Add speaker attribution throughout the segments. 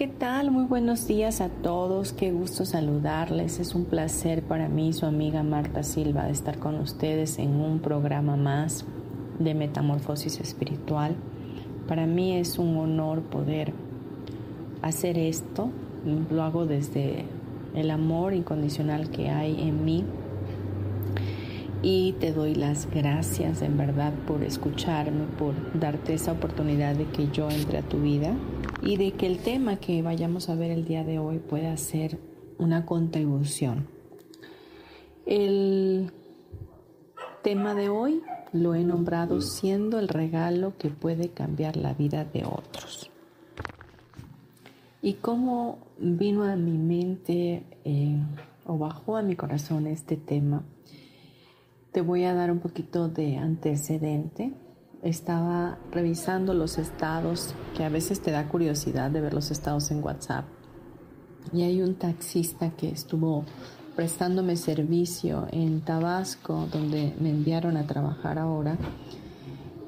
Speaker 1: ¿Qué tal? Muy buenos días a todos. Qué gusto saludarles. Es un placer para mí, su amiga Marta Silva, de estar con ustedes en un programa más de Metamorfosis Espiritual. Para mí es un honor poder hacer esto. Lo hago desde el amor incondicional que hay en mí. Y te doy las gracias en verdad por escucharme, por darte esa oportunidad de que yo entre a tu vida y de que el tema que vayamos a ver el día de hoy pueda ser una contribución. El tema de hoy lo he nombrado siendo el regalo que puede cambiar la vida de otros. Y cómo vino a mi mente eh, o bajó a mi corazón este tema, te voy a dar un poquito de antecedente estaba revisando los estados, que a veces te da curiosidad de ver los estados en WhatsApp. Y hay un taxista que estuvo prestándome servicio en Tabasco, donde me enviaron a trabajar ahora,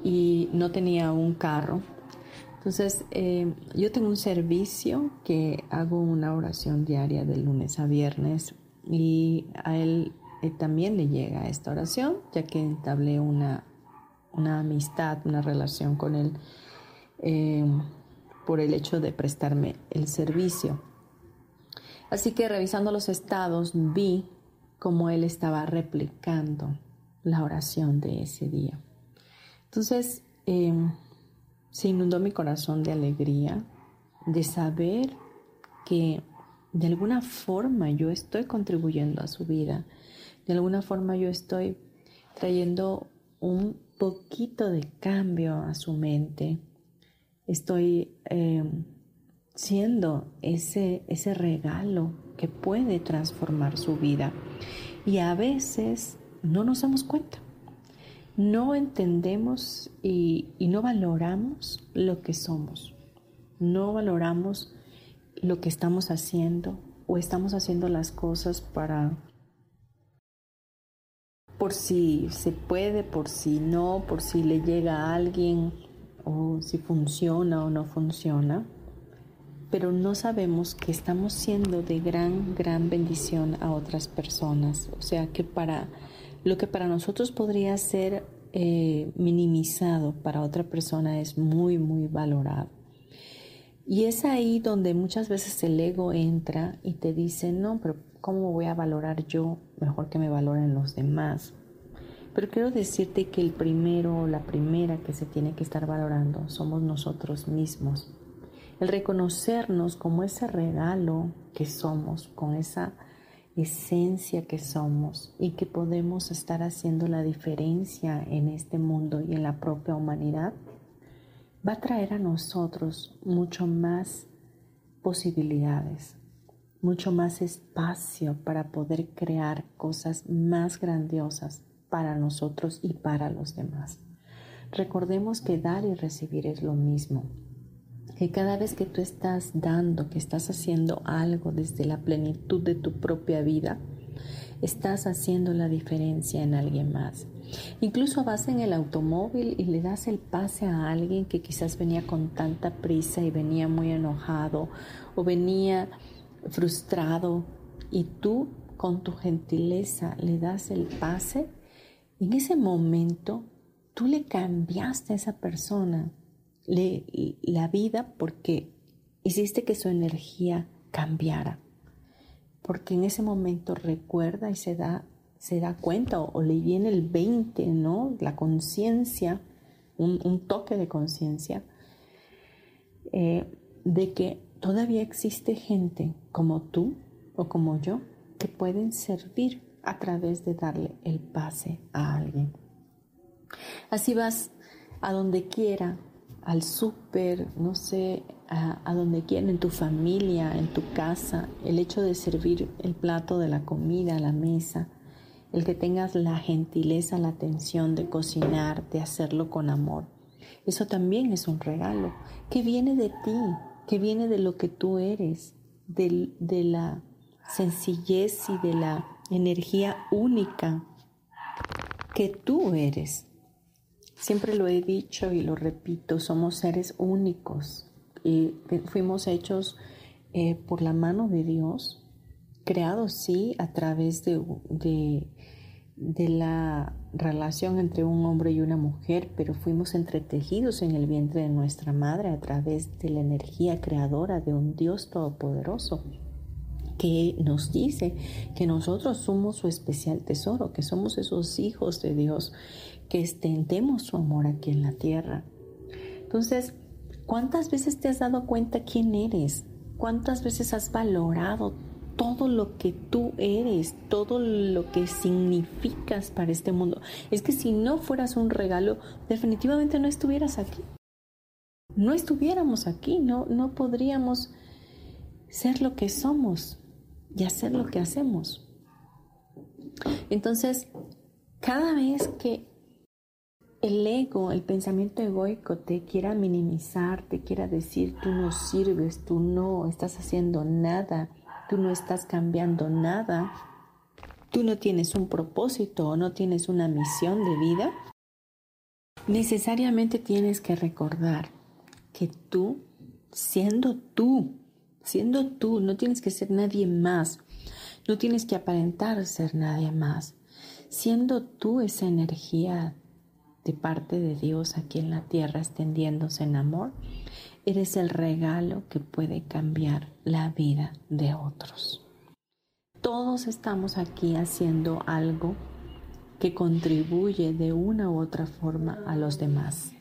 Speaker 1: y no tenía un carro. Entonces, eh, yo tengo un servicio que hago una oración diaria de lunes a viernes y a él eh, también le llega esta oración, ya que entablé una una amistad, una relación con él eh, por el hecho de prestarme el servicio. Así que revisando los estados vi cómo él estaba replicando la oración de ese día. Entonces em, se inundó mi corazón de alegría de saber que de alguna forma yo estoy contribuyendo a su vida, de alguna forma yo estoy trayendo un poquito de cambio a su mente. Estoy em, siendo ese, ese regalo que puede transformar su vida. Y a veces no nos damos cuenta. No entendemos y, y no valoramos lo que somos. No valoramos lo que estamos haciendo o estamos haciendo las cosas para por si se puede, por si no, por si le llega a alguien o si funciona o no funciona, pero no sabemos que estamos siendo de gran, gran bendición a otras personas. O sea que para lo que para nosotros podría ser eh, minimizado, para otra persona es muy, muy valorado. Y es ahí donde muchas veces el ego entra y te dice, no, pero ¿cómo voy a valorar yo? Mejor que me valoren los demás. Pero quiero decirte que el primero o la primera que se tiene que estar valorando somos nosotros mismos. El reconocernos como ese regalo que somos, con esa esencia que somos y que podemos estar haciendo la diferencia en este mundo y en la propia humanidad, va a traer a nosotros mucho más posibilidades, mucho más espacio para poder crear cosas más grandiosas para nosotros y para los demás. Recordemos que dar y recibir es lo mismo, que cada vez que tú estás dando, que estás haciendo algo desde la plenitud de tu propia vida, estás haciendo la diferencia en alguien más. Incluso vas en el automóvil y le das el pase a alguien que quizás venía con tanta prisa y venía muy enojado o venía frustrado y tú con tu gentileza le das el pase, en ese momento tú le cambiaste a esa persona la vida porque hiciste que su energía cambiara. Porque en ese momento recuerda y se da, se da cuenta o, le viene el 20, ¿no? La conciencia, un, toque de conciencia, eh, de que todavía existe gente como tú o como yo que pueden servir a través de darle el pase a alguien. Así vas a donde quiera, al súper, no sé, a, donde quiera, en tu familia, en tu casa, el hecho de servir el plato de la comida la mesa, el que tengas la gentileza, la atención de cocinar, de hacerlo con amor. Eso también es un regalo que viene de ti, que viene de lo que tú eres, de, de la sencillez y de la energía única que tú eres. Siempre lo he dicho y lo repito, somos seres únicos y fuimos hechos eh, por la mano de Dios, creados sí a través de, de, la relación entre un hombre y una mujer, pero fuimos entretejidos en el vientre de nuestra madre a través de la energía creadora de un Dios todopoderoso que nos dice que nosotros somos su especial tesoro, que somos esos hijos de Dios que extendemos su amor aquí en la tierra. Entonces, ¿cuántas veces te has dado cuenta quién eres? ¿Cuántas veces has valorado todo lo que tú eres, todo lo que significas para este mundo? Es que si no fueras un regalo, definitivamente no estuvieras aquí. No estuviéramos aquí, no, no podríamos ser lo que somos y hacer lo que hacemos. Entonces, cada vez que el ego, el pensamiento egoico te quiera minimizar, te quiera decir tú no sirves, tú no estás haciendo nada, tú no estás cambiando nada, tú no tienes un propósito o no tienes una misión de vida, necesariamente tienes que recordar que tú, siendo tú, siendo tú, no tienes que ser nadie más, no tienes que aparentar ser nadie más, siendo tú esa energía de parte de Dios aquí en la tierra extendiéndose en amor, eres el regalo que puede cambiar la vida de otros. Todos estamos aquí haciendo algo que contribuye de una u otra forma a los demás.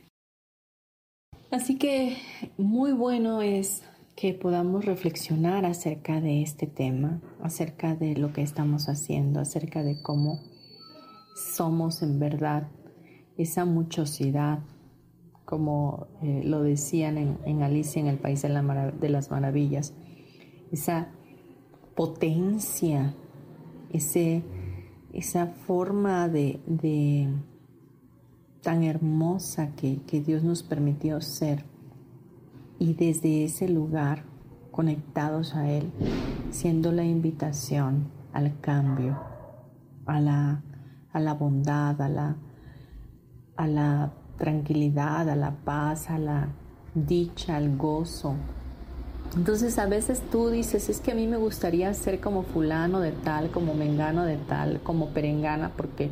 Speaker 1: Así que muy bueno es que podamos reflexionar acerca de este tema, acerca de lo que estamos haciendo, acerca de cómo somos en verdad esa muchosidad, como eh, lo decían en, Alicia en el País de, las Maravillas, esa potencia, ese, esa forma de, tan hermosa que, que Dios nos permitió ser. Y desde ese lugar conectados a Él, siendo la invitación al cambio, a la, a la bondad, a la, a la tranquilidad, a la paz, a la dicha, al gozo. Entonces a veces tú dices, es que a mí me gustaría ser como fulano de tal, como mengano de tal, como perengana, porque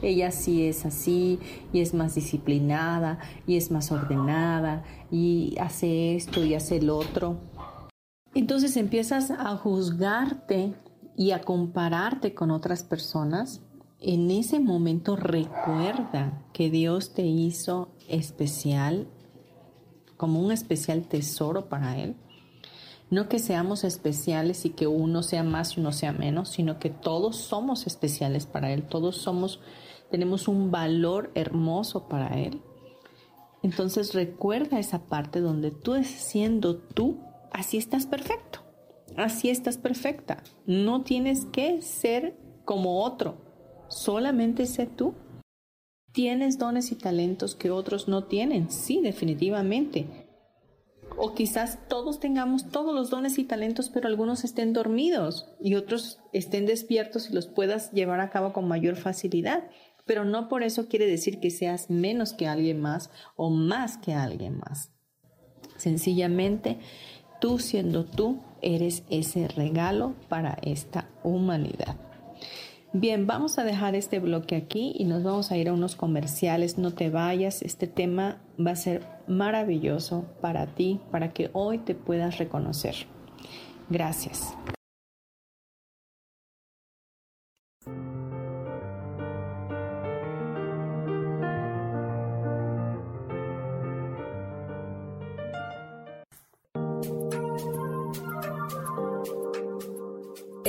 Speaker 1: ella sí es así y es más disciplinada y es más ordenada y hace esto y hace el otro. Entonces empiezas a juzgarte y a compararte con otras personas en ese momento recuerda que Dios te hizo especial, como un especial tesoro para Él. No que seamos especiales y que uno sea más y uno sea menos, sino que todos somos especiales para Él, todos somos, tenemos un valor hermoso para Él. Entonces recuerda esa parte donde tú siendo tú, así estás perfecto, así estás perfecta. No tienes que ser como otro, solamente sé tú. ¿Tienes dones y talentos que otros no tienen? Sí, definitivamente. O quizás todos tengamos todos los dones y talentos, pero algunos estén dormidos y otros estén despiertos y los puedas llevar a cabo con mayor facilidad. Pero no por eso quiere decir que seas menos que alguien más o más que alguien más. Sencillamente, tú siendo tú, eres ese regalo para esta humanidad. Bien, vamos a dejar este bloque aquí y nos vamos a ir a unos comerciales. No te vayas, este tema va a ser maravilloso para ti, para que hoy te puedas reconocer. Gracias.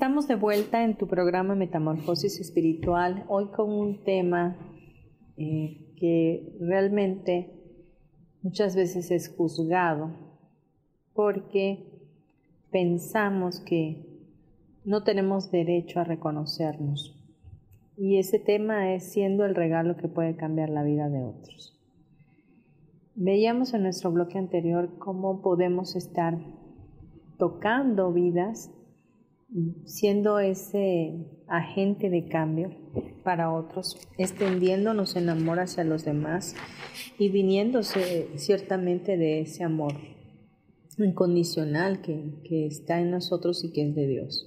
Speaker 1: Estamos de vuelta en tu programa Metamorfosis Espiritual, hoy con un tema eh, que realmente muchas veces es juzgado porque pensamos que no tenemos derecho a reconocernos. Y ese tema es siendo el regalo que puede cambiar la vida de otros. Veíamos en nuestro bloque anterior cómo podemos estar tocando vidas siendo ese agente de cambio para otros, extendiéndonos en amor hacia los demás y viniéndose ciertamente de ese amor incondicional que, está en nosotros y que es de Dios.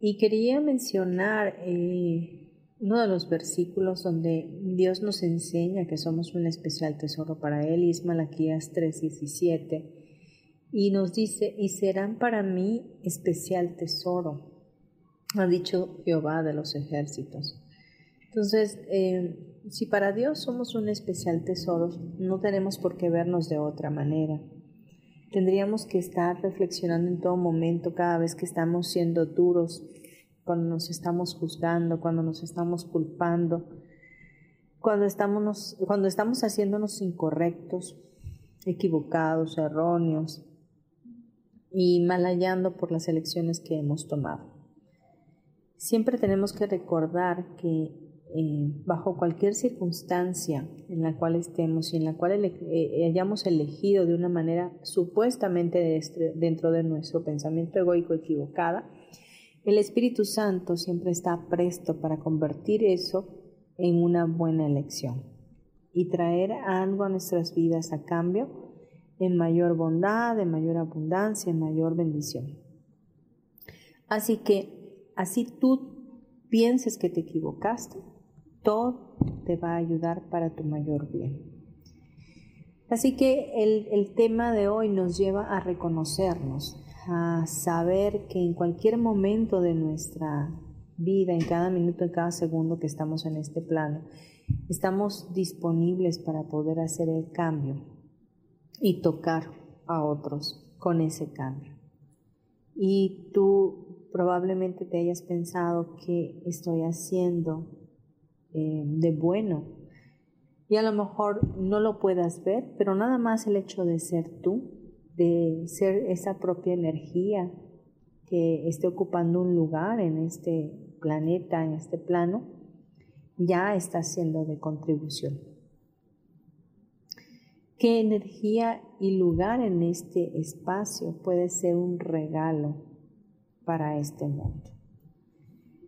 Speaker 1: Y quería mencionar eh, uno de los versículos donde Dios nos enseña que somos un especial tesoro para Él, y es Malaquías 3:17 y nos dice, y serán para mí especial tesoro, ha dicho Jehová de los ejércitos. Entonces, eh, si para Dios somos un especial tesoro, no tenemos por qué vernos de otra manera. Tendríamos que estar reflexionando en todo momento, cada vez que estamos siendo duros, cuando nos estamos juzgando, cuando nos estamos culpando, cuando estamos, cuando estamos haciéndonos incorrectos, equivocados, erróneos, y malayando por las elecciones que hemos tomado. Siempre tenemos que recordar que eh, bajo cualquier circunstancia en la cual estemos y en la cual eh, hayamos elegido de una manera supuestamente dentro de nuestro pensamiento egoico equivocada, el Espíritu Santo siempre está presto para convertir eso en una buena elección y traer algo a nuestras vidas a cambio en mayor bondad, en mayor abundancia, en mayor bendición. Así que, así tú pienses que te equivocaste, todo te va a ayudar para tu mayor bien. Así que el, el tema de hoy nos lleva a reconocernos, a saber que en cualquier momento de nuestra vida, en cada minuto, en cada segundo que estamos en este plano, estamos disponibles para poder hacer el cambio y tocar a otros con ese cambio. Y tú probablemente te hayas pensado que estoy haciendo eh, de bueno y a lo mejor no lo puedas ver, pero nada más el hecho de ser tú, de ser esa propia energía que esté ocupando un lugar en este planeta, en este plano, ya está siendo de contribución qué energía y lugar en este espacio puede ser un regalo para este mundo.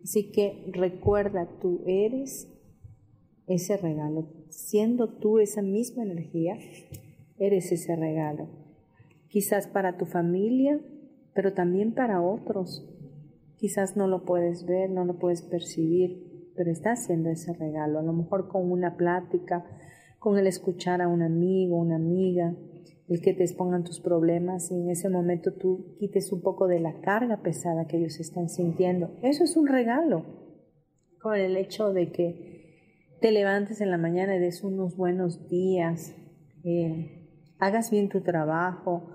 Speaker 1: Así que recuerda, tú eres ese regalo. Siendo tú esa misma energía, eres ese regalo. Quizás para tu familia, pero también para otros. Quizás no lo puedes ver, no lo puedes percibir, pero estás haciendo ese regalo. A lo mejor con una plática, con el escuchar a un amigo, una amiga, el que te expongan tus problemas y en ese momento tú quites un poco de la carga pesada que ellos están sintiendo. Eso es un regalo. Con el hecho de que te levantes en la mañana y des unos buenos días, eh, hagas bien tu trabajo,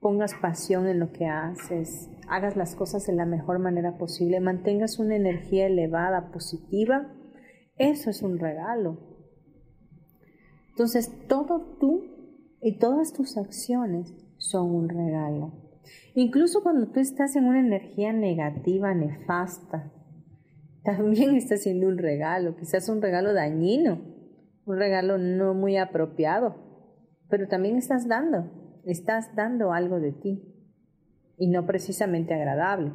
Speaker 1: pongas pasión en lo que haces, hagas las cosas de la mejor manera posible, mantengas una energía elevada, positiva, eso es un regalo. Entonces, todo tú y todas tus acciones son un regalo. Incluso cuando tú estás en una energía negativa, nefasta, también estás haciendo un regalo, quizás un regalo dañino, un regalo no muy apropiado, pero también estás dando, estás dando algo de ti y no precisamente agradable.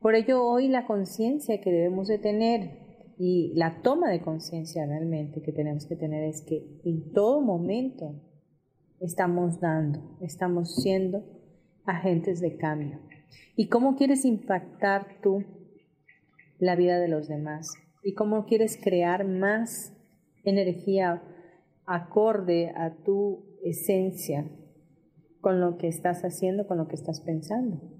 Speaker 1: Por ello hoy la conciencia que debemos de tener y la toma de conciencia realmente que tenemos que tener es que en todo momento estamos dando, estamos siendo agentes de cambio. ¿Y cómo quieres impactar tú la vida de los demás? ¿Y cómo quieres crear más energía acorde a tu esencia con lo que estás haciendo, con lo que estás pensando?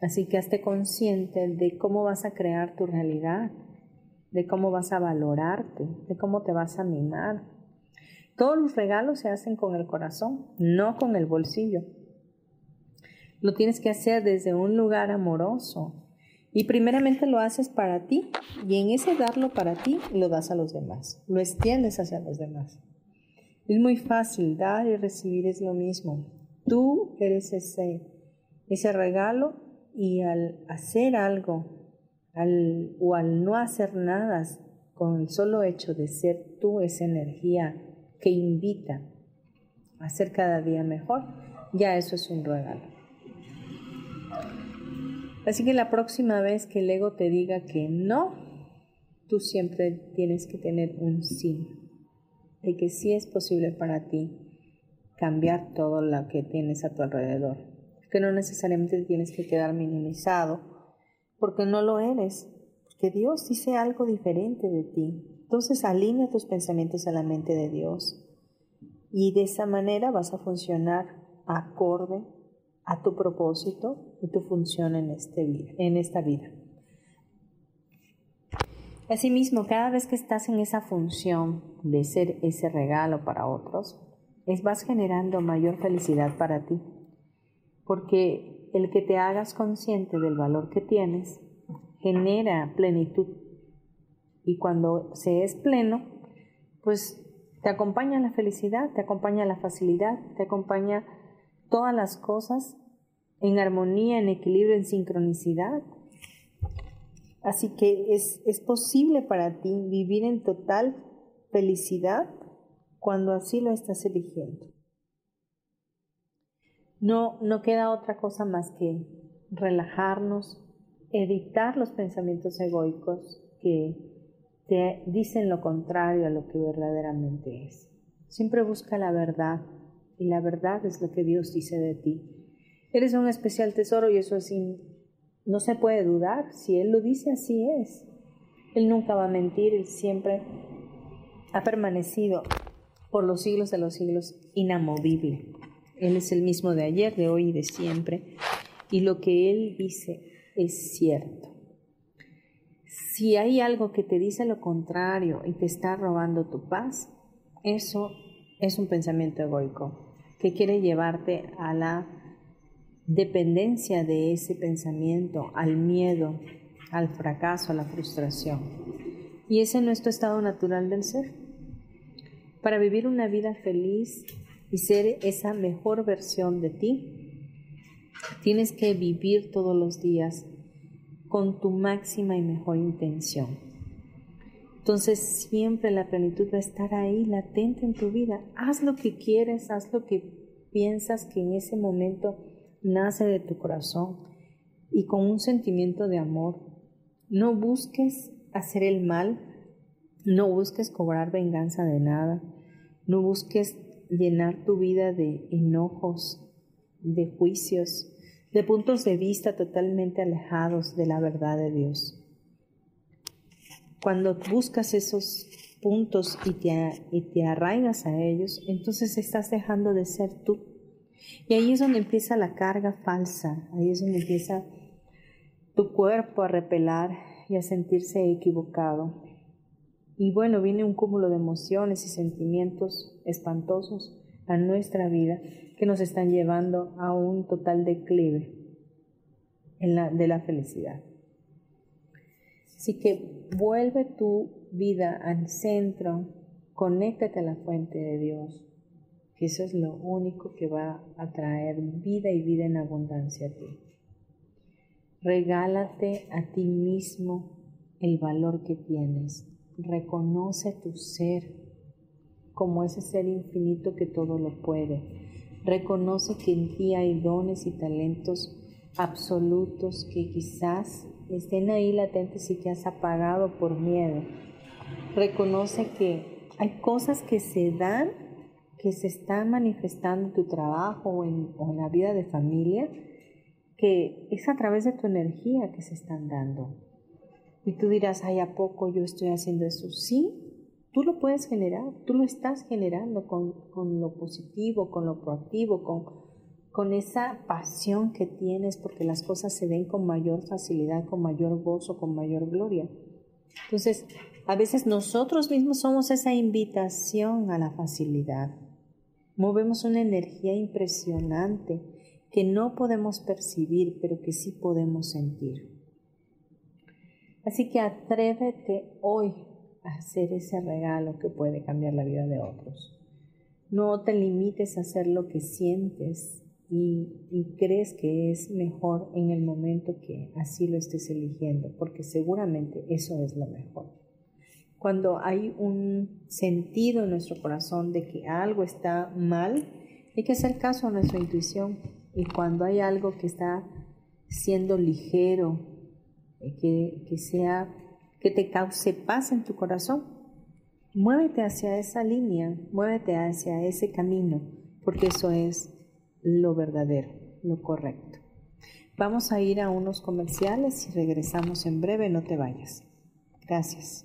Speaker 1: Así que hazte consciente de cómo vas a crear tu realidad, de cómo vas a valorarte, de cómo te vas a mimar. Todos los regalos se hacen con el corazón, no con el bolsillo. Lo tienes que hacer desde un lugar amoroso. Y primeramente lo haces para ti y en ese darlo para ti lo das a los demás, lo extiendes hacia los demás. Es muy fácil, dar y recibir es lo mismo. Tú eres ese, ese regalo y al hacer algo al, o al no hacer nada con el solo hecho de ser tú esa energía que invita a ser cada día mejor, ya eso es un regalo. Así que la próxima vez que el ego te diga que no, tú siempre tienes que tener un sí, de que sí es posible para ti cambiar todo lo que tienes a tu alrededor que no necesariamente tienes que quedar minimizado, porque no lo eres, porque Dios dice algo diferente de ti. Entonces alinea tus pensamientos a la mente de Dios y de esa manera vas a funcionar acorde a tu propósito y tu función en, este, en esta vida. Asimismo, cada vez que estás en esa función de ser ese regalo para otros, es, vas generando mayor felicidad para ti porque el que te hagas consciente del valor que tienes genera plenitud. Y cuando se es pleno, pues te acompaña la felicidad, te acompaña la facilidad, te acompaña todas las cosas en armonía, en equilibrio, en sincronicidad. Así que es, es posible para ti vivir en total felicidad cuando así lo estás eligiendo. No, no queda otra cosa más que relajarnos, evitar los pensamientos egoicos que te dicen lo contrario a lo que verdaderamente es. Siempre busca la verdad y la verdad es lo que Dios dice de ti. Eres un especial tesoro y eso es no se puede dudar. Si Él lo dice, así es. Él nunca va a mentir, Él siempre ha permanecido por los siglos de los siglos inamovible. Él es el mismo de ayer, de hoy y de siempre. Y lo que Él dice es cierto. Si hay algo que te dice lo contrario y te está robando tu paz, eso es un pensamiento egoico que quiere llevarte a la dependencia de ese pensamiento, al miedo, al fracaso, a la frustración. Y ese es nuestro estado natural del ser. Para vivir una vida feliz, y ser esa mejor versión de ti, tienes que vivir todos los días con tu máxima y mejor intención. Entonces siempre la plenitud va a estar ahí, latente en tu vida. Haz lo que quieres, haz lo que piensas que en ese momento nace de tu corazón. y con un sentimiento de amor. No busques hacer el mal, no busques cobrar venganza de nada, no busques llenar tu vida de enojos, de juicios, de puntos de vista totalmente alejados de la verdad de Dios. Cuando buscas esos puntos y te, y te arraigas a ellos, entonces estás dejando de ser tú. Y ahí es donde empieza la carga falsa, ahí es donde empieza tu cuerpo a repelar y a sentirse equivocado. Y bueno, viene un cúmulo de emociones y sentimientos espantosos a nuestra vida que nos están llevando a un total declive en la, de la felicidad. Así que vuelve tu vida al centro, conéctate a la fuente de Dios, que eso es lo único que va a traer vida y vida en abundancia a ti. Regálate a ti mismo el valor que tienes. Reconoce tu ser como ese ser infinito que todo lo puede. Reconoce que en ti hay dones y talentos absolutos que quizás estén ahí latentes y que has apagado por miedo. Reconoce que hay cosas que se dan, que se están manifestando en tu trabajo o en, o en la vida de familia, que es a través de tu energía que se están dando. Y tú dirás, ay, ¿a poco yo estoy haciendo eso? Sí, tú lo puedes generar, tú lo estás generando con, con lo positivo, con lo proactivo, con, con esa pasión que tienes porque las cosas se den con mayor facilidad, con mayor gozo, con mayor gloria. Entonces, a veces nosotros mismos somos esa invitación a la facilidad. Movemos una energía impresionante que no podemos percibir, pero que sí podemos sentir. Así que atrévete hoy a hacer ese regalo que puede cambiar la vida de otros. No te limites a hacer lo que sientes y, crees que es mejor en el momento que así lo estés eligiendo, porque seguramente eso es lo mejor. Cuando hay un sentido en nuestro corazón de que algo está mal, hay que hacer caso a nuestra intuición y cuando hay algo que está siendo ligero, que, que, sea, que te cause paz en tu corazón, muévete hacia esa línea, muévete hacia ese camino, porque eso es lo verdadero, lo correcto. Vamos a ir a unos comerciales y regresamos en breve, no te vayas. Gracias.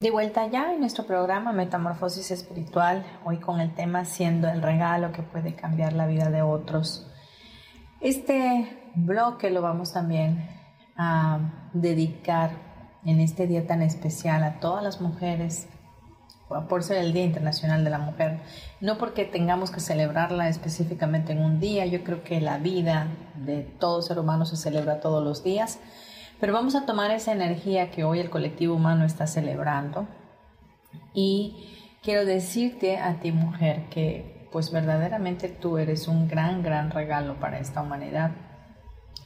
Speaker 1: De vuelta ya en nuestro programa Metamorfosis Espiritual, hoy con el tema siendo el regalo que puede cambiar la vida de otros. Este bloque lo vamos también a dedicar en este día tan especial a todas las mujeres, por ser el Día Internacional de la Mujer. No porque tengamos que celebrarla específicamente en un día, yo creo que la vida de todo ser humano se celebra todos los días pero vamos a tomar esa energía que hoy el colectivo humano está celebrando y quiero decirte a ti mujer que pues verdaderamente tú eres un gran, gran regalo para esta humanidad.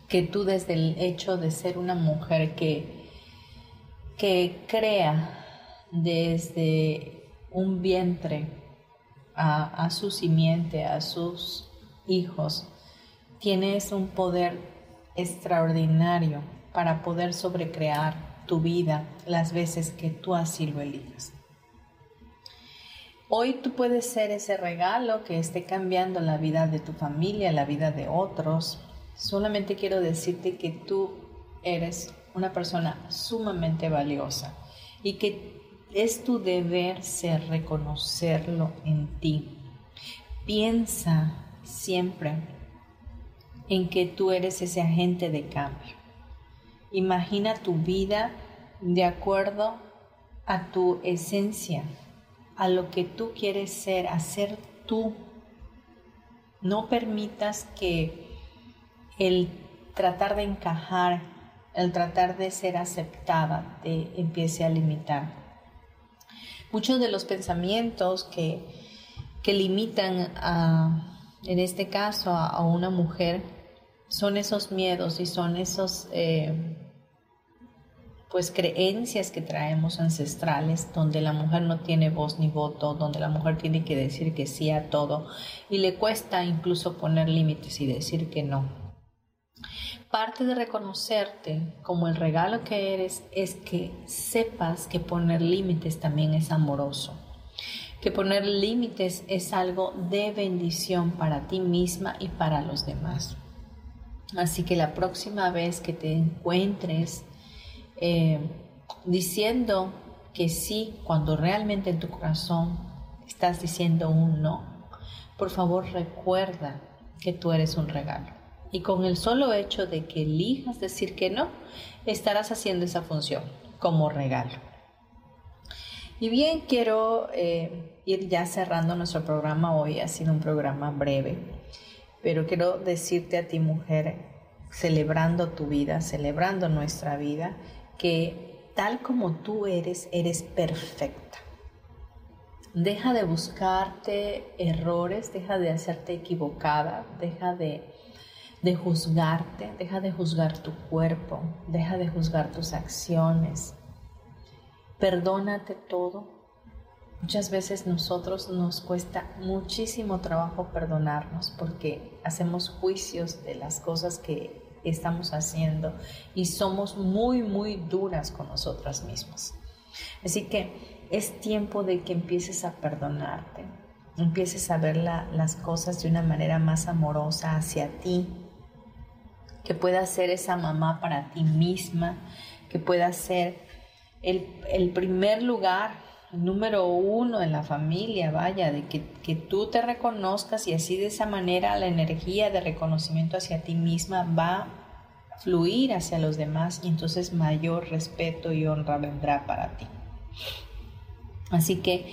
Speaker 1: Que tú desde el hecho de ser una mujer que que crea desde un vientre a, su simiente, a sus hijos, tienes un poder extraordinario para poder sobrecrear tu vida las veces que tú así lo elijas. Hoy tú puedes ser ese regalo que esté cambiando la vida de tu familia, la vida de otros. Solamente quiero decirte que tú eres una persona sumamente valiosa y que es tu deber ser reconocerlo en ti. Piensa siempre en que tú eres ese agente de cambio. Imagina tu vida de acuerdo a tu esencia, a lo que tú quieres ser, a ser tú. No permitas que el tratar de encajar, el tratar de ser aceptada te empiece a limitar. Muchos de los pensamientos que, que limitan a, en este caso a, una mujer son esos miedos y son esos eh, pues creencias que traemos ancestrales, donde la mujer no tiene voz ni voto, donde la mujer tiene que decir que sí a todo y le cuesta incluso poner límites y decir que no. Parte de reconocerte como el regalo que eres es que sepas que poner límites también es amoroso, que poner límites es algo de bendición para ti misma y para los demás. Así que la próxima vez que te encuentres eh, diciendo que sí cuando realmente en tu corazón estás diciendo un no, por favor recuerda que tú eres un regalo. Y con el solo hecho de que elijas decir que no, estarás haciendo esa función como regalo. Y bien, quiero eh, ir ya cerrando nuestro programa hoy. Ha sido un programa breve, pero quiero decirte a ti, mujer, celebrando tu vida, celebrando nuestra vida, que tal como tú eres, eres perfecta. Deja de buscarte errores, deja de hacerte equivocada, deja de, de juzgarte, deja de juzgar tu cuerpo, deja de juzgar tus acciones. Perdónate todo. Muchas veces nosotros nos cuesta muchísimo trabajo perdonarnos porque hacemos juicios de las cosas que estamos haciendo y somos muy, muy duras con nosotras mismas. Así que es tiempo de que empieces a perdonarte, empieces a ver las cosas de una manera más amorosa hacia ti, que puedas ser esa mamá para ti misma, que puedas ser el, el primer lugar número uno en la familia, vaya, de que, que, tú te reconozcas y así de esa manera la energía de reconocimiento hacia ti misma va a fluir hacia los demás y entonces mayor respeto y honra vendrá para ti. Así que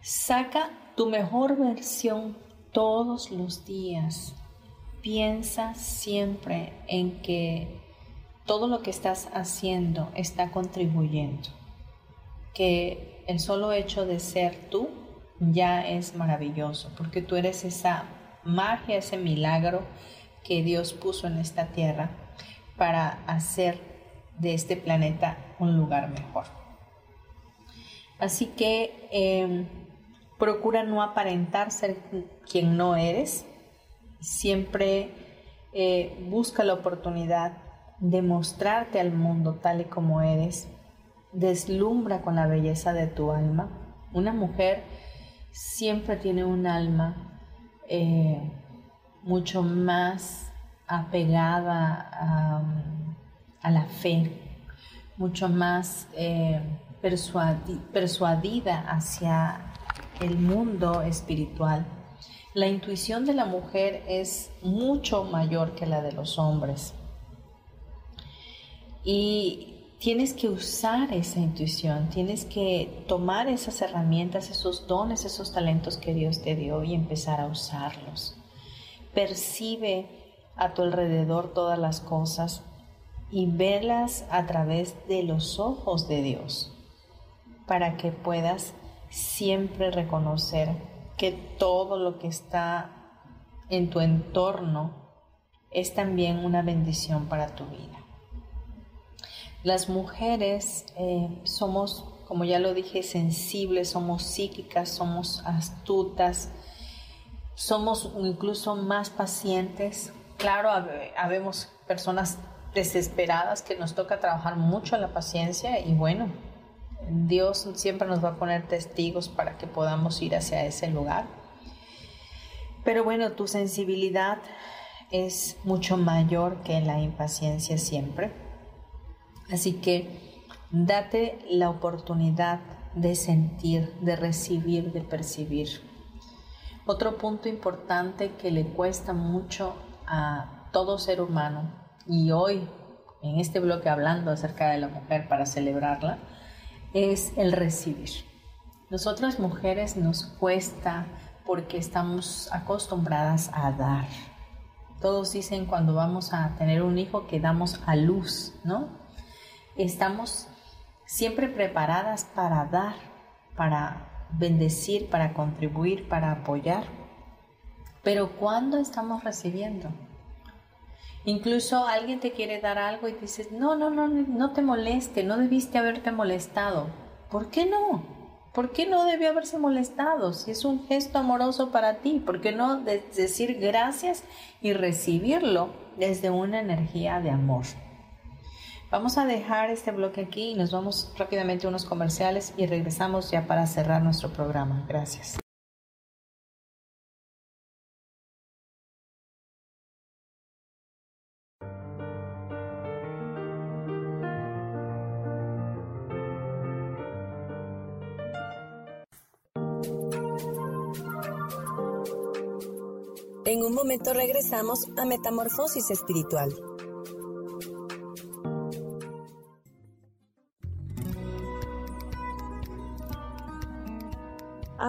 Speaker 1: saca tu mejor versión todos los días. Piensa siempre en que todo lo que estás haciendo está contribuyendo, que el solo hecho de ser tú ya es maravilloso, porque tú eres esa magia, ese milagro que Dios puso en esta tierra para hacer de este planeta un lugar mejor. Así que em, procura no aparentar ser quien no eres, siempre eh, busca la oportunidad de mostrarte al mundo tal y como eres deslumbra con la belleza de tu alma. Una mujer siempre tiene un alma eh, mucho más apegada a, la fe, mucho más eh, persuadida hacia el mundo espiritual. La intuición de la mujer es mucho mayor que la de los hombres. Y tienes que usar esa intuición, tienes que tomar esas herramientas, esos dones, esos talentos que Dios te dio y empezar a usarlos. Percibe a tu alrededor todas las cosas y velas a través de los ojos de Dios para que puedas siempre reconocer que todo lo que está en tu entorno es también una bendición para tu vida. Las mujeres eh, somos, como ya lo dije, sensibles, somos psíquicas, somos astutas, somos incluso más pacientes. Claro, habemos personas desesperadas que nos toca trabajar mucho la paciencia y bueno, Dios siempre nos va a poner testigos para que podamos ir hacia ese lugar. Pero bueno, tu sensibilidad es mucho mayor que la impaciencia siempre. Así que date la oportunidad de sentir, de recibir, de percibir. Otro punto importante que le cuesta mucho a todo ser humano, y hoy en este bloque hablando acerca de la mujer para celebrarla, es el recibir. Nosotras mujeres nos cuesta porque estamos acostumbradas a dar. Todos dicen cuando vamos a tener un hijo que damos a luz, ¿no? Estamos siempre preparadas para dar, para bendecir, para contribuir, para apoyar. Pero ¿cuándo estamos recibiendo? Incluso alguien te quiere dar algo y dices, no, no, no, no te moleste, no debiste haberte molestado. ¿Por qué no? ¿Por qué no debió haberse molestado? Si es un gesto amoroso para ti, ¿por qué no decir gracias y recibirlo desde una energía de amor? Vamos a dejar este bloque aquí y nos vamos rápidamente a unos comerciales y regresamos ya para cerrar nuestro programa. Gracias.
Speaker 2: En un momento regresamos a Metamorfosis Espiritual.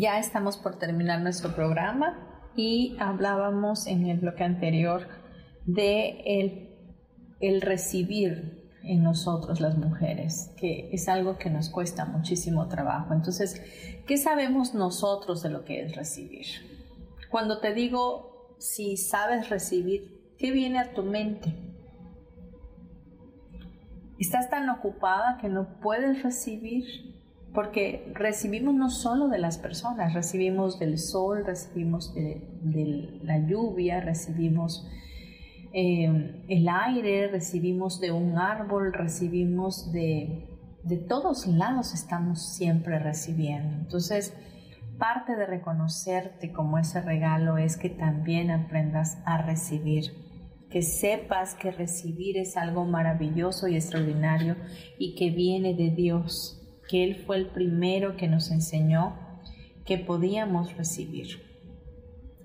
Speaker 1: Ya estamos por terminar nuestro programa y hablábamos en el bloque anterior de el el recibir en nosotros las mujeres, que es algo que nos cuesta muchísimo trabajo. Entonces, ¿qué sabemos nosotros de lo que es recibir? Cuando te digo si sabes recibir, ¿qué viene a tu mente? ¿Estás tan ocupada que no puedes recibir? Porque recibimos no solo de las personas, recibimos del sol, recibimos de, la lluvia, recibimos Em, el aire, recibimos de un árbol, recibimos de, de todos lados, estamos siempre recibiendo. Entonces, parte de reconocerte como ese regalo es que también aprendas a recibir, que sepas que recibir es algo maravilloso y extraordinario y que viene de Dios, que Él fue el primero que nos enseñó que podíamos recibir,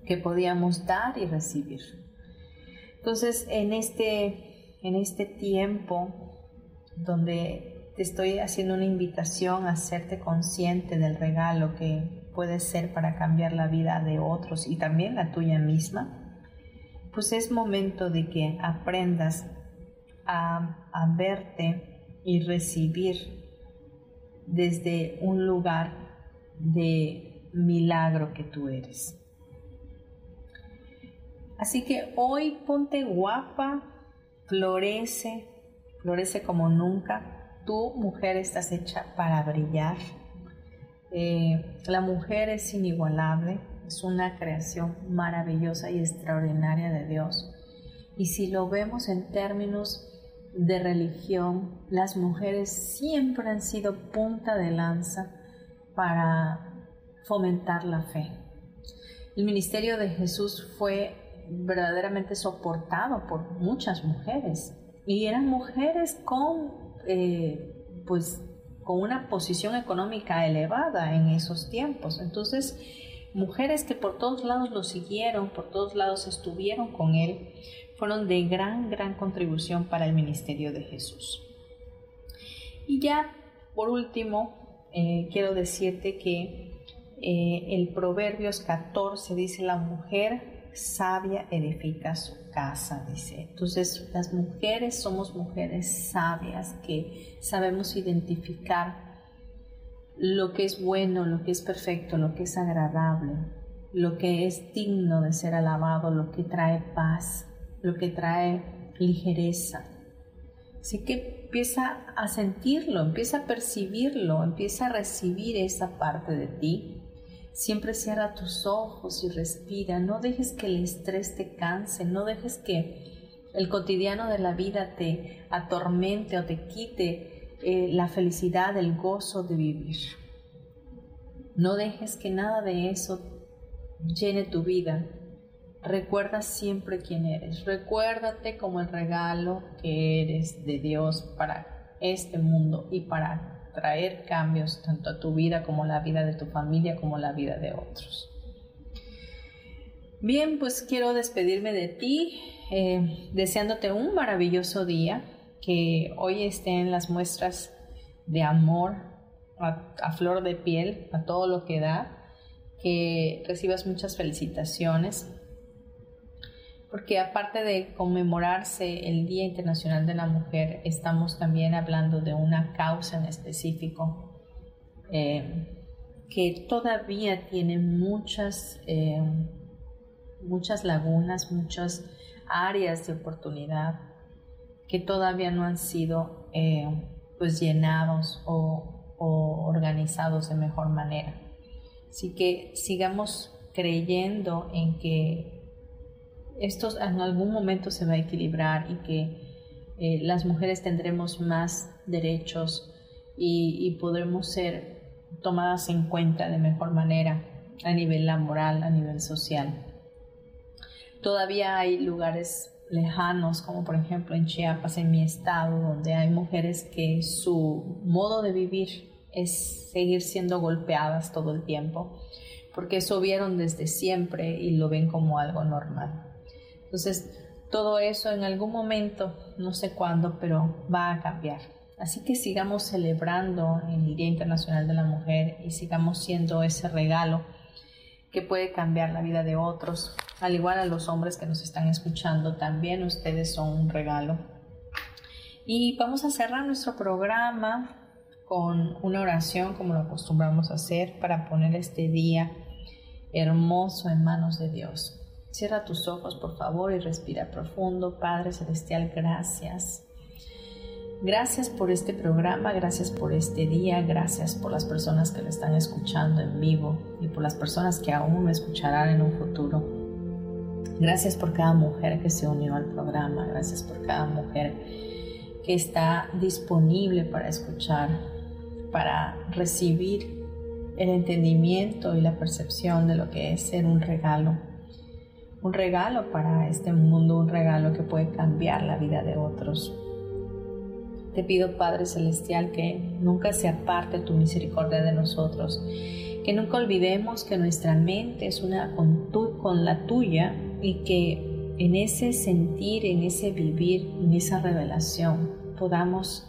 Speaker 1: que podíamos dar y recibir. Entonces, en este, en este tiempo donde te estoy haciendo una invitación a hacerte consciente del regalo que puede ser para cambiar la vida de otros y también la tuya misma, pues es momento de que aprendas a, a verte y recibir desde un lugar de milagro que tú eres. Así que hoy ponte guapa, florece, florece como nunca. Tú, mujer, estás hecha para brillar. Eh, la mujer es inigualable, es una creación maravillosa y extraordinaria de Dios. Y si lo vemos en términos de religión, las mujeres siempre han sido punta de lanza para fomentar la fe. El ministerio de Jesús fue verdaderamente soportado por muchas mujeres y eran mujeres con eh, pues con una posición económica elevada en esos tiempos entonces mujeres que por todos lados lo siguieron por todos lados estuvieron con él fueron de gran gran contribución para el ministerio de Jesús y ya por último eh, quiero decirte que eh, el Proverbios 14 dice la mujer sabia edifica su casa, dice. Entonces, las mujeres somos mujeres sabias que sabemos identificar lo que es bueno, lo que es perfecto, lo que es agradable, lo que es digno de ser alabado, lo que trae paz, lo que trae ligereza. Así que empieza a sentirlo, empieza a percibirlo, empieza a recibir esa parte de ti Siempre cierra tus ojos y respira. No dejes que el estrés te canse. No dejes que el cotidiano de la vida te atormente o te quite eh, la felicidad, el gozo de vivir. No dejes que nada de eso llene tu vida. Recuerda siempre quién eres. Recuérdate como el regalo que eres de Dios para este mundo y para traer cambios tanto a tu vida como la vida de tu familia como la vida de otros. Bien, pues quiero despedirme de ti, eh, deseándote un maravilloso día, que hoy estén las muestras de amor a flor de piel, a todo lo que da, que recibas muchas felicitaciones, porque aparte de conmemorarse el Día Internacional de la Mujer, estamos también hablando de una causa en específico eh, que todavía tiene muchas, eh, muchas lagunas, muchas áreas de oportunidad que todavía no han sido eh, pues llenados o, o organizados de mejor manera. Así que sigamos creyendo en que esto en algún momento se va a equilibrar y que eh, las mujeres tendremos más derechos y, y, podremos ser tomadas en cuenta de mejor manera a nivel laboral, a nivel social. Todavía hay lugares lejanos, como por ejemplo en Chiapas, en mi estado, donde hay mujeres que su modo de vivir es seguir siendo golpeadas todo el tiempo, porque eso vieron desde siempre y lo ven como algo normal. Entonces, todo eso en algún momento, no sé cuándo, pero va a cambiar. Así que sigamos celebrando el Día Internacional de la Mujer y sigamos siendo ese regalo que puede cambiar la vida de otros. Al igual a los hombres que nos están escuchando, también ustedes son un regalo. Y vamos a cerrar nuestro programa con una oración como lo acostumbramos a hacer para poner este día hermoso en manos de Dios. Cierra tus ojos, por favor, y respira profundo. Padre Celestial, gracias. Gracias por este programa, gracias por este día, gracias por las personas que lo están escuchando en vivo y por las personas que aún lo escucharán en un futuro. Gracias por cada mujer que se unió al programa, gracias por cada mujer que está disponible para escuchar, para recibir el entendimiento y la percepción de lo que es ser un regalo un regalo para este mundo, un regalo que puede cambiar la vida de otros. Te pido, Padre Celestial, que nunca se aparte tu misericordia de nosotros, que nunca olvidemos que nuestra mente es una con, con la tuya y que en ese sentir, en ese vivir, en esa revelación, podamos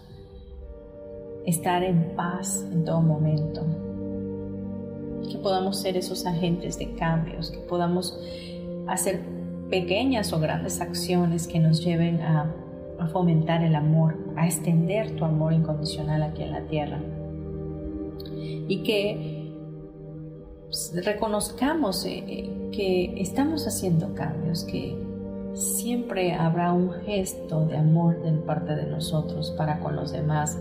Speaker 1: estar en paz en todo momento. Que podamos ser esos agentes de cambios, que podamos hacer pequeñas o grandes acciones que nos lleven a, fomentar el amor, a extender tu amor incondicional aquí en la tierra. Y que pues, reconozcamos eh, eh, que estamos haciendo cambios, que siempre habrá un gesto de amor de parte de nosotros para con los demás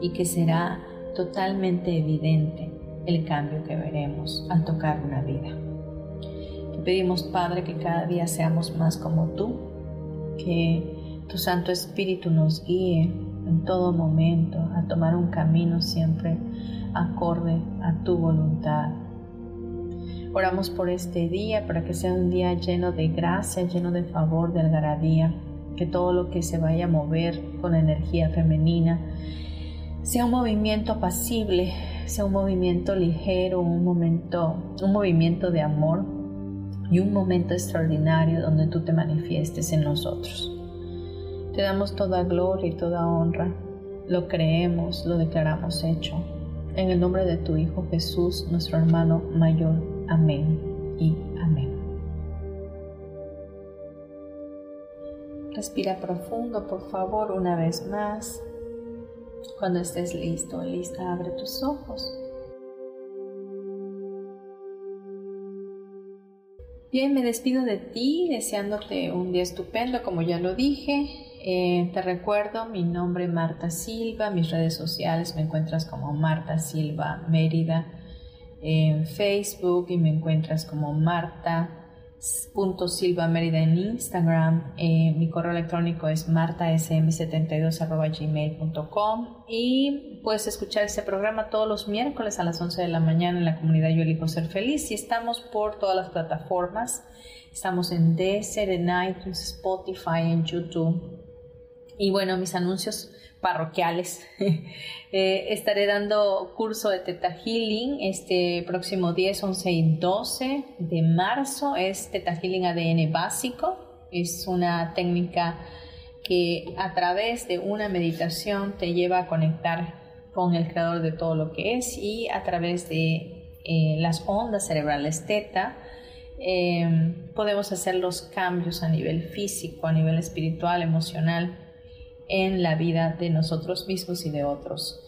Speaker 1: y que será totalmente evidente el cambio que veremos al tocar una vida. Pedimos, Padre, que cada día seamos más como tú, que tu Santo Espíritu nos guíe en todo momento a tomar un camino siempre acorde a tu voluntad. Oramos por este día, para que sea un día lleno de gracia, lleno de favor, de algarabía, que todo lo que se vaya a mover con energía femenina sea un movimiento apacible, sea un movimiento ligero, un momento, un movimiento de amor y un momento extraordinario donde tú te manifiestes en nosotros. Te damos toda gloria y toda honra, lo creemos, lo declaramos hecho. En el nombre de tu Hijo Jesús, nuestro hermano mayor. Amén y amén. Respira profundo, por favor, una vez más. Cuando estés listo, lista, abre tus ojos. Bien, me despido de ti deseándote un día estupendo, como ya lo dije. Eh, te recuerdo mi nombre Marta Silva, mis redes sociales me encuentras como Marta Silva Mérida en Facebook y me encuentras como Marta Mérida en Instagram. Eh, mi correo electrónico es martasm72.gmail.com y puedes escuchar este programa todos los miércoles a las 11 de la mañana en la comunidad Yo Elijo Ser Feliz y estamos por todas las plataformas. Estamos en Deezer, en iTunes, Spotify, en YouTube. Y bueno, mis anuncios parroquiales. Eh, estaré dando curso de Teta Healing este próximo 10, 11 y 12 de marzo. Es Teta Healing ADN básico. Es una técnica que a través de una meditación te lleva a conectar con el creador de todo lo que es y a través de eh, las ondas cerebrales teta eh, podemos hacer los cambios a nivel físico, a nivel espiritual, emocional en la vida de nosotros mismos y de otros.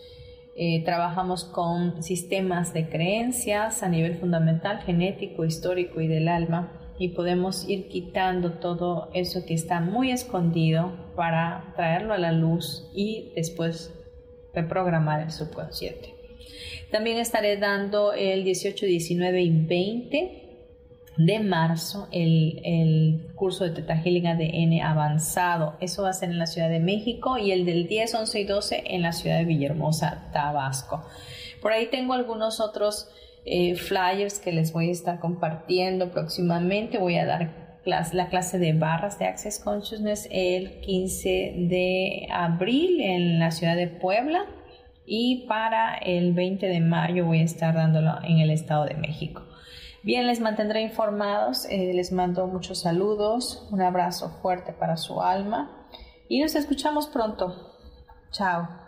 Speaker 1: Eh, trabajamos con sistemas de creencias a nivel fundamental, genético, histórico y del alma y podemos ir quitando todo eso que está muy escondido para traerlo a la luz y después reprogramar el subconsciente. También estaré dando el 18, 19 y 20 de marzo el, curso de Teta Healing ADN avanzado. Eso va a ser en la Ciudad de México y el del 10, 11 y 12 en la ciudad de Villahermosa, Tabasco. Por ahí tengo algunos otros eh, flyers que les voy a estar compartiendo próximamente. Voy a dar la clase de barras de Access Consciousness el 15 de abril en la ciudad de Puebla y para el 20 de mayo voy a estar dándolo en el Estado de México. Bien, les mantendré informados, eh, les mando muchos saludos, un abrazo fuerte para su alma y nos escuchamos pronto. Chao.